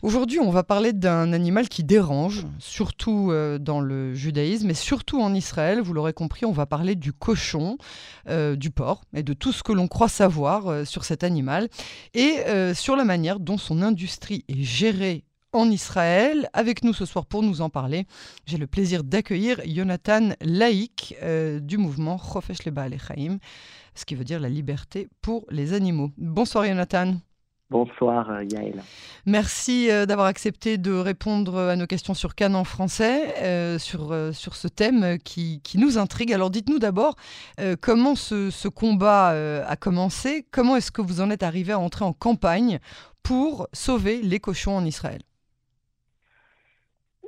Aujourd'hui, on va parler d'un animal qui dérange, surtout euh, dans le judaïsme et surtout en Israël. Vous l'aurez compris, on va parler du cochon, euh, du porc et de tout ce que l'on croit savoir euh, sur cet animal et sur la manière dont son industrie est gérée en Israël. Avec nous ce soir pour nous en parler, j'ai le plaisir d'accueillir Jonathan Laïk du mouvement Chofesh Leba Alechaim, ce qui veut dire la liberté pour les animaux. Bonsoir Jonathan. Bonsoir euh, Yael. Merci euh, d'avoir accepté de répondre à nos questions sur Cannes en français, euh, sur, sur ce thème qui, qui nous intrigue. Alors dites-nous d'abord comment ce, ce combat a commencé, comment est-ce que vous en êtes arrivé à entrer en campagne pour sauver les cochons en Israël?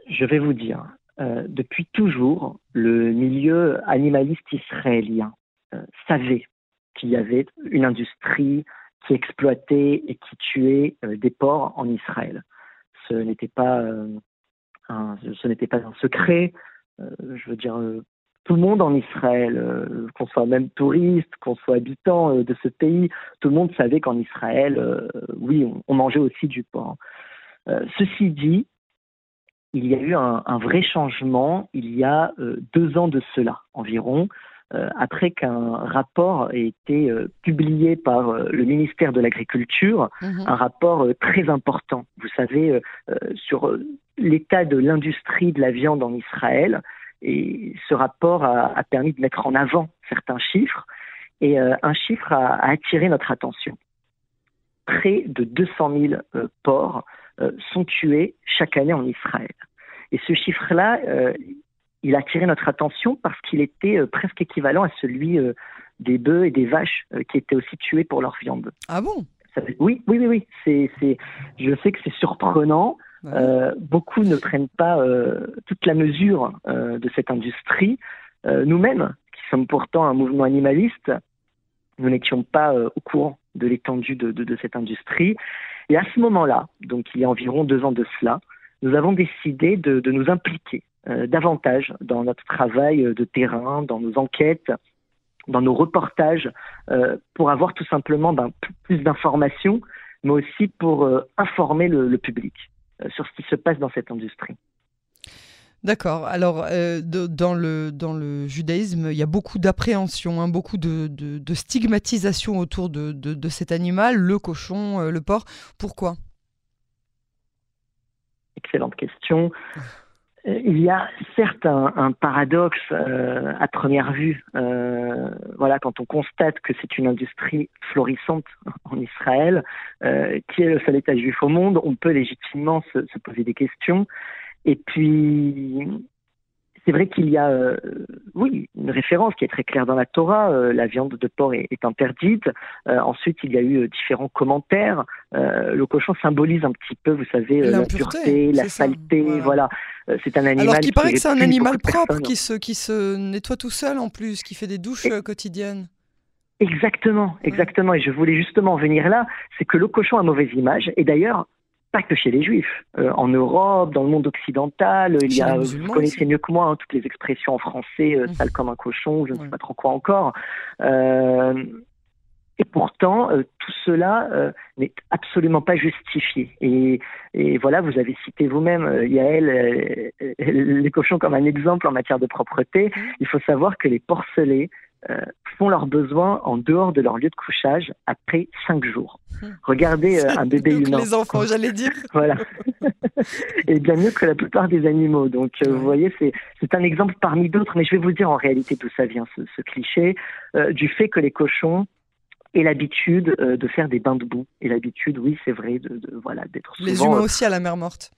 Je vais vous dire, depuis toujours, le milieu animaliste israélien savait qu'il y avait une industrie qui exploitait et qui tuait euh, des porcs en Israël. Ce n'était pas, euh, un, ce pas un secret. Euh, je veux dire, tout le monde en Israël, qu'on soit même touriste, qu'on soit habitant de ce pays, tout le monde savait qu'en Israël, oui, on, mangeait aussi du porc. ceci dit, il y a eu un, vrai changement il y a deux ans de cela environ, après qu'un rapport ait été euh, publié par euh, le ministère de l'Agriculture, mhm. un rapport très important, vous savez, sur l'état de l'industrie de la viande en Israël. Et ce rapport a, a permis de mettre en avant certains chiffres. Et un chiffre a, a, attiré notre attention. Près de 200 000 porcs sont tués chaque année en Israël. Et ce chiffre-là, il a attiré notre attention parce qu'il était euh, presque équivalent à celui euh, des bœufs et des vaches euh, qui étaient aussi tués pour leur viande. Ah bon? Oui, oui, oui, oui. C'est, c'est, je sais que c'est surprenant. beaucoup ne prennent pas toute la mesure de cette industrie. nous-mêmes, qui sommes pourtant un mouvement animaliste, nous n'étions pas au courant de l'étendue de, de, de, cette industrie. Et à ce moment-là, donc il y a environ deux ans de cela, nous avons décidé de, de nous impliquer euh, davantage dans notre travail de terrain, dans nos enquêtes, dans nos reportages, euh, pour avoir tout simplement ben, plus d'informations, mais aussi pour euh, informer le, public sur ce qui se passe dans cette industrie. D'accord. Alors, dans, le, dans le judaïsme, il y a beaucoup d'appréhension, hein, beaucoup de, de, stigmatisation autour de, de, cet animal, le cochon, le porc. Pourquoi? Excellente question. Euh, il y a certes un, paradoxe euh, à première vue. Euh, voilà, quand on constate que c'est une industrie florissante en Israël, qui est le seul État juif au monde, on peut légitimement se, se poser des questions. Et puis, c'est vrai qu'il y a, euh, oui, une référence qui est très claire dans la Torah. Euh, la viande de porc est, interdite. Euh, ensuite, il y a eu différents commentaires. le cochon symbolise un petit peu, vous savez, la pureté, la saleté. Voilà, c'est un animal. Alors qu'il paraît que c'est un animal propre qui se qui se nettoie tout seul en plus, qui fait des douches quotidiennes. Exactement, exactement. Et je voulais justement venir là, c'est que le cochon a mauvaise image. Et d'ailleurs, pas que chez les juifs. Euh, en Europe, dans le monde occidental, il y a, vous connaissez mieux que moi hein, toutes les expressions en français, euh, mmh. sale comme un cochon, je ne sais pas trop quoi encore. Euh, et pourtant, tout cela n'est absolument pas justifié. Et, et, voilà, vous avez cité vous-même, Yael, les cochons comme un exemple en matière de propreté. Mmh. Il faut savoir que les porcelets euh, font leurs besoins en dehors de leur lieu de couchage après cinq jours. Hmm. Regardez euh, un bébé humain. Les enfants, j'allais dire. voilà. Et bien mieux que la plupart des animaux. Donc, euh, vous voyez, c'est un exemple parmi d'autres, mais je vais vous dire en réalité d'où ça vient, ce, ce cliché, du fait que les cochons aient l'habitude de faire des bains de boue. Et l'habitude, oui, c'est vrai, de, de, voilà, d'être souvent... Les humains aussi à la mer morte.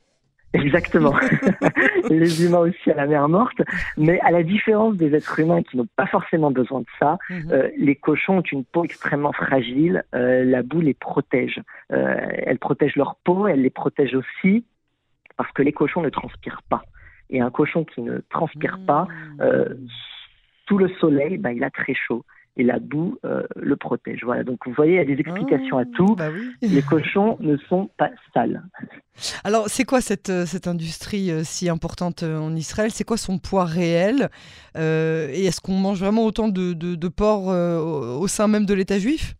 Exactement. les humains aussi à la mer morte. Mais à la différence des êtres humains qui n'ont pas forcément besoin de ça, mhm. euh, les cochons ont une peau extrêmement fragile. Euh, la boue les protège. Euh, elle protège leur peau, elle les protège aussi parce que les cochons ne transpirent pas. Et un cochon qui ne transpire pas, euh, sous le soleil, bah, il a très chaud et la boue euh, le protège. Voilà, donc vous voyez, il y a des explications à ah, tout. Bah Les cochons ne sont pas sales. Alors, c'est quoi cette, euh, cette industrie euh, si importante en Israël? C'est quoi son poids réel? Et est-ce qu'on mange vraiment autant de, de, porc au sein même de l'État juif?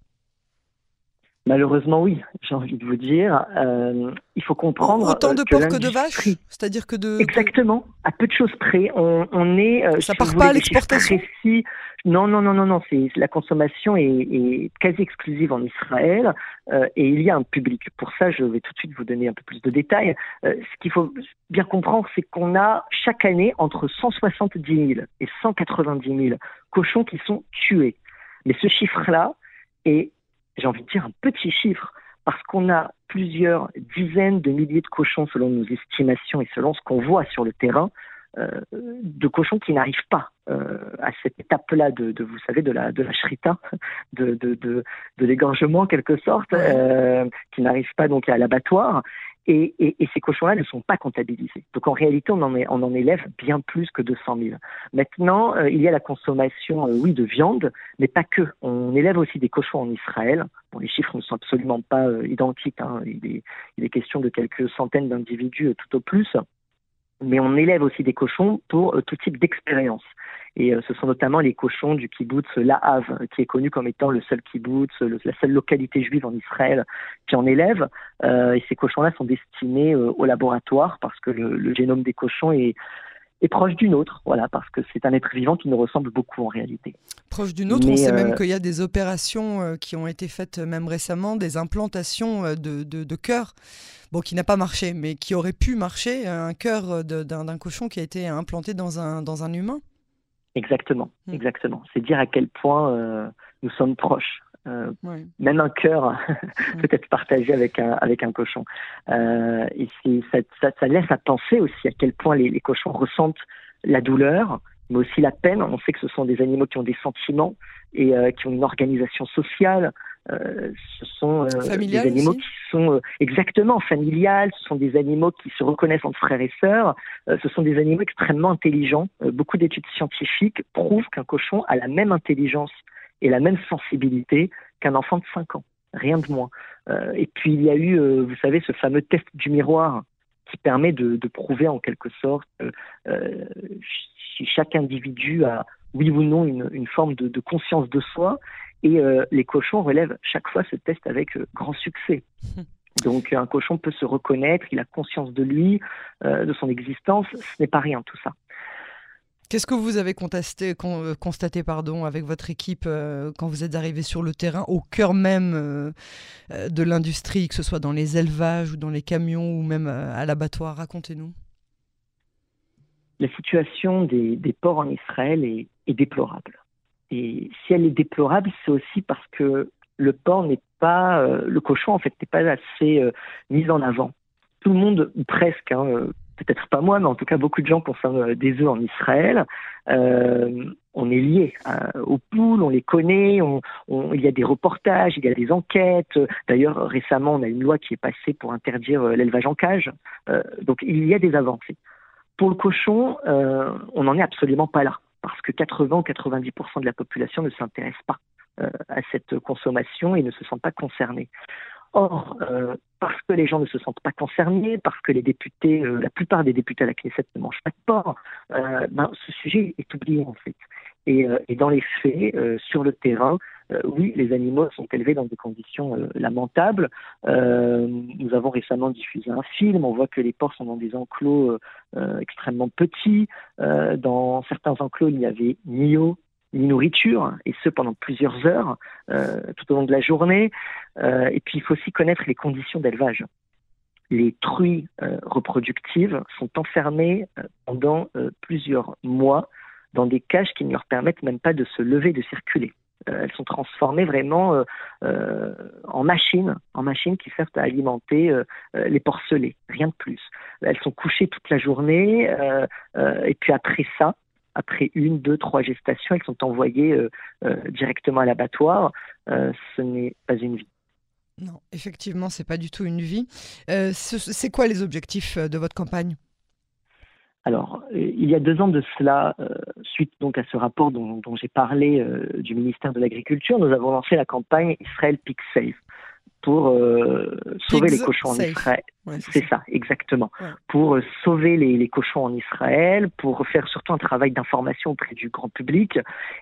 Malheureusement, oui, j'ai envie de vous dire. Euh, il faut comprendre. Autant de porcs que de vaches C'est-à-dire que de. Exactement, à peu de choses près. On, est. Euh, Ça part pas à l'exportation Non, non, non, non, non. La consommation est, quasi exclusive en Israël euh, et il y a un public. Pour ça, je vais tout de suite vous donner un peu plus de détails. ce qu'il faut bien comprendre, c'est qu'on a chaque année entre 170 000 et 190 000 cochons qui sont tués. Mais ce chiffre-là est j'ai envie de dire, un petit chiffre, parce qu'on a plusieurs dizaines de milliers de cochons selon nos estimations et selon ce qu'on voit sur le terrain, euh, de cochons qui n'arrivent pas euh, à cette étape-là de, de, vous savez, de la, de la shrita, de, de, de, de l'égorgement en quelque sorte, euh, qui n'arrivent pas donc à l'abattoir. Et, et, et, ces cochons-là ne sont pas comptabilisés. Donc en réalité, on en, est, on en élève bien plus que 200 000. Maintenant, euh, il y a la consommation, euh, oui, de viande, mais pas que. On élève aussi des cochons en Israël. Bon, les chiffres ne sont absolument pas euh, identiques. Hein. Il, est, il, est, question de quelques centaines d'individus tout au plus mais on élève aussi des cochons pour tout type d'expérience. Et euh, ce sont notamment les cochons du kibbutz Lahav, qui est connu comme étant le seul kibbutz, la seule localité juive en Israël qui en élève. Euh, et ces cochons-là sont destinés au laboratoire parce que le génome des cochons est est proche d'une autre, voilà, parce que c'est un être vivant qui nous ressemble beaucoup en réalité. Proche d'une autre, on sait même euh, qu'il y a des opérations euh, qui ont été faites euh, même récemment, des implantations de, de, cœur, bon, qui n'a pas marché, mais qui aurait pu marcher, un cœur d'un cochon qui a été implanté dans un, dans un humain. Exactement, hmm. exactement. C'est dire à quel point nous sommes proches. Euh, même un cœur peut être partagé avec un, avec un cochon. Euh, et ça, ça, ça, laisse à penser aussi à quel point les, les, cochons ressentent la douleur, mais aussi la peine. On sait que ce sont des animaux qui ont des sentiments et euh, qui ont une organisation sociale. Euh, ce sont euh, des animaux qui sont exactement familiales, ce sont des animaux qui se reconnaissent entre frères et sœurs, ce sont des animaux extrêmement intelligents. beaucoup d'études scientifiques prouvent qu'un cochon a la même intelligence et la même sensibilité qu'un enfant de 5 ans, rien de moins. Euh, et puis il y a eu, euh, vous savez, ce fameux test du miroir qui permet de, prouver en quelque sorte euh, si chaque individu a, oui ou non, une, forme de, conscience de soi. Et les cochons relèvent chaque fois ce test avec grand succès. Donc un cochon peut se reconnaître, il a conscience de lui, de son existence, ce n'est pas rien tout ça. Qu'est-ce que vous avez constaté, euh, constaté pardon, avec votre équipe euh, quand vous êtes arrivé sur le terrain, au cœur même euh, de l'industrie, que ce soit dans les élevages ou dans les camions ou même à l'abattoir? Racontez-nous. La situation des, ports en Israël est, déplorable. Et si elle est déplorable, c'est aussi parce que le porc n'est pas, le cochon en fait n'est pas assez mis en avant. Tout le monde, ou presque, hein, peut-être pas moi, mais en tout cas beaucoup de gens consomment euh, des œufs en Israël. Euh, on est lié euh, aux poules, on les connaît, il y a des reportages, il y a des enquêtes. D'ailleurs, récemment, on a une loi qui est passée pour interdire l'élevage en cage. donc, il y a des avancées. Pour le cochon, on n'en est absolument pas là, parce que 80 ou 90% de la population ne s'intéresse pas à cette consommation et ne se sent pas concernée. Or, euh, parce que les gens ne se sentent pas concernés, parce que les députés, euh, la plupart des députés à la Knesset ne mangent pas de porc, euh, ben, ce sujet est oublié en fait. Et dans les faits, sur le terrain, oui, les animaux sont élevés dans des conditions lamentables. nous avons récemment diffusé un film, on voit que les porcs sont dans des enclos extrêmement petits. dans certains enclos, il n'y avait ni eau, ni nourriture, et ce pendant plusieurs heures, euh, tout au long de la journée. Euh, et puis il faut aussi connaître les conditions d'élevage. Les truies euh, reproductives sont enfermées pendant plusieurs mois dans des cages qui ne leur permettent même pas de se lever, de circuler. Elles sont transformées vraiment en machines, en machines qui servent à alimenter les porcelets, rien de plus. Elles sont couchées toute la journée, et puis après ça, après une, deux, trois gestations, elles sont envoyées euh, euh, directement à l'abattoir. Euh, ce n'est pas une vie. Non, effectivement, c'est pas du tout une vie. c'est quoi les objectifs de votre campagne? Alors, il y a deux ans de cela, suite donc à ce rapport dont, dont j'ai parlé du ministère de l'Agriculture, nous avons lancé la campagne Israël Pig Safe pour euh, sauver les cochons en Israël. c'est ça. exactement. Pour euh, sauver les, cochons en Israël, pour faire surtout un travail d'information auprès du grand public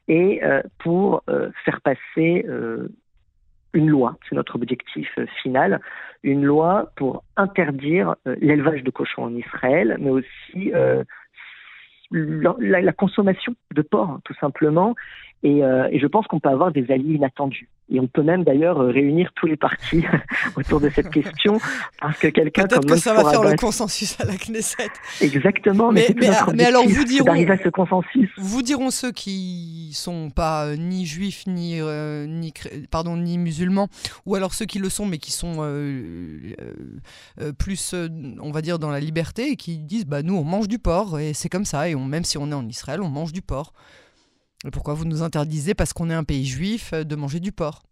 et euh, pour faire passer une loi, c'est notre objectif final, une loi pour interdire l'élevage de cochons en Israël, mais aussi la, consommation de porc, tout simplement. Et, et je pense qu'on peut avoir des alliés inattendus. Et on peut même d'ailleurs euh, réunir tous les partis autour de cette question, parce que quelqu'un comme que ça va faire le consensus à la Knesset. Exactement. Mais, mais, mais, alors vous diront, à ce consensus. Vous diront ceux qui sont pas euh, ni juifs ni euh, ni pardon ni musulmans, ou alors ceux qui le sont mais qui sont plus, on va dire, dans la liberté et qui disent bah nous on mange du porc et c'est comme ça et on, même si on est en Israël on mange du porc. Pourquoi vous nous interdisez, parce qu'on est un pays juif, euh, de manger du porc?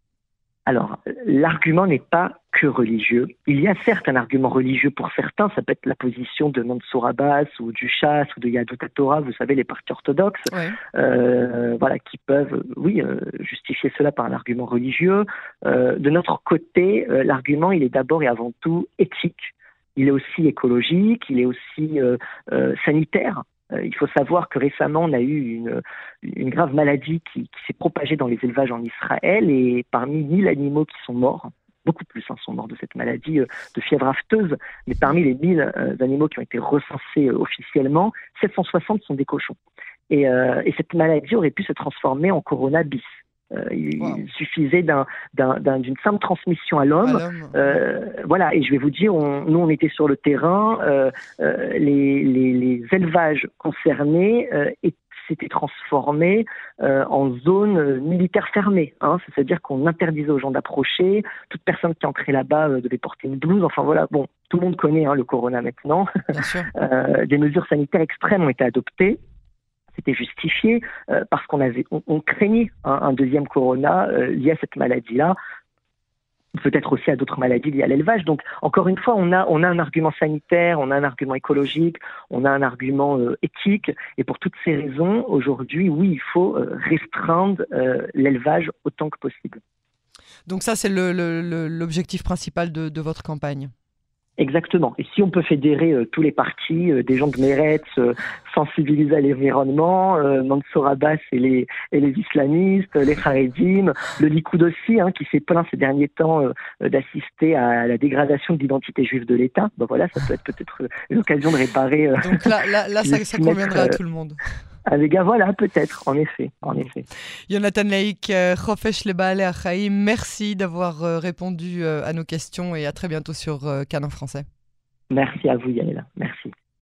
Alors, l'argument n'est pas que religieux. Il y a certes un argument religieux pour certains, ça peut être la position de Mansour Abbas ou du Chasse ou de Yadou Torah, vous savez, les partis orthodoxes, euh, voilà, qui peuvent, oui, euh, justifier cela par un argument religieux. de notre côté, l'argument, il est d'abord et avant tout éthique. Il est aussi écologique, il est aussi sanitaire. Euh, il faut savoir que récemment, on a eu une, une grave maladie qui, s'est propagée dans les élevages en Israël et parmi 1000 animaux qui sont morts, beaucoup plus hein, sont morts de cette maladie euh, de fièvre afteuse, mais parmi les 1000 euh, animaux qui ont été recensés officiellement, 760 sont des cochons. Et, et, cette maladie aurait pu se transformer en corona bis. Euh, il suffisait d'une simple transmission à l'homme. Euh, voilà, et je vais vous dire, nous on était sur le terrain, euh, les, élevages concernés s'étaient transformés en zone militaire fermée. Hein, C'est-à-dire qu'on interdisait aux gens d'approcher, toute personne qui entrait là-bas devait porter une blouse. Enfin voilà, bon, tout le monde connaît hein, le corona maintenant. des mesures sanitaires extrêmes ont été adoptées c'était justifié euh, parce qu'on avait, on, craignait un, deuxième corona euh, lié à cette maladie-là peut-être aussi à d'autres maladies liées à l'élevage. Donc, encore une fois, on a, on a un argument sanitaire, on a un argument écologique, on a un argument euh, éthique. Et pour toutes ces raisons, aujourd'hui, oui, il faut restreindre l'élevage autant que possible. Donc ça, c'est l'objectif principal de votre campagne? Exactement. Et si on peut fédérer euh, tous les partis, euh, des gens de Meretz, euh, sensibiliser à l'environnement, Mansour Abbas et les, et les islamistes, les Haredim, le Likoud aussi, hein, qui s'est plaint ces derniers temps d'assister à la dégradation de l'identité juive de l'État, ben voilà, ça peut être peut-être une occasion de réparer. Donc là, là, là ça, ça conviendrait à tout le monde. Avec un voilà, peut-être, en effet, en effet. Jonathan Laïk, Chofesh Lebale Achaïm, merci d'avoir répondu à nos questions et à très bientôt sur Canon Français. Merci à vous, Yael. Merci.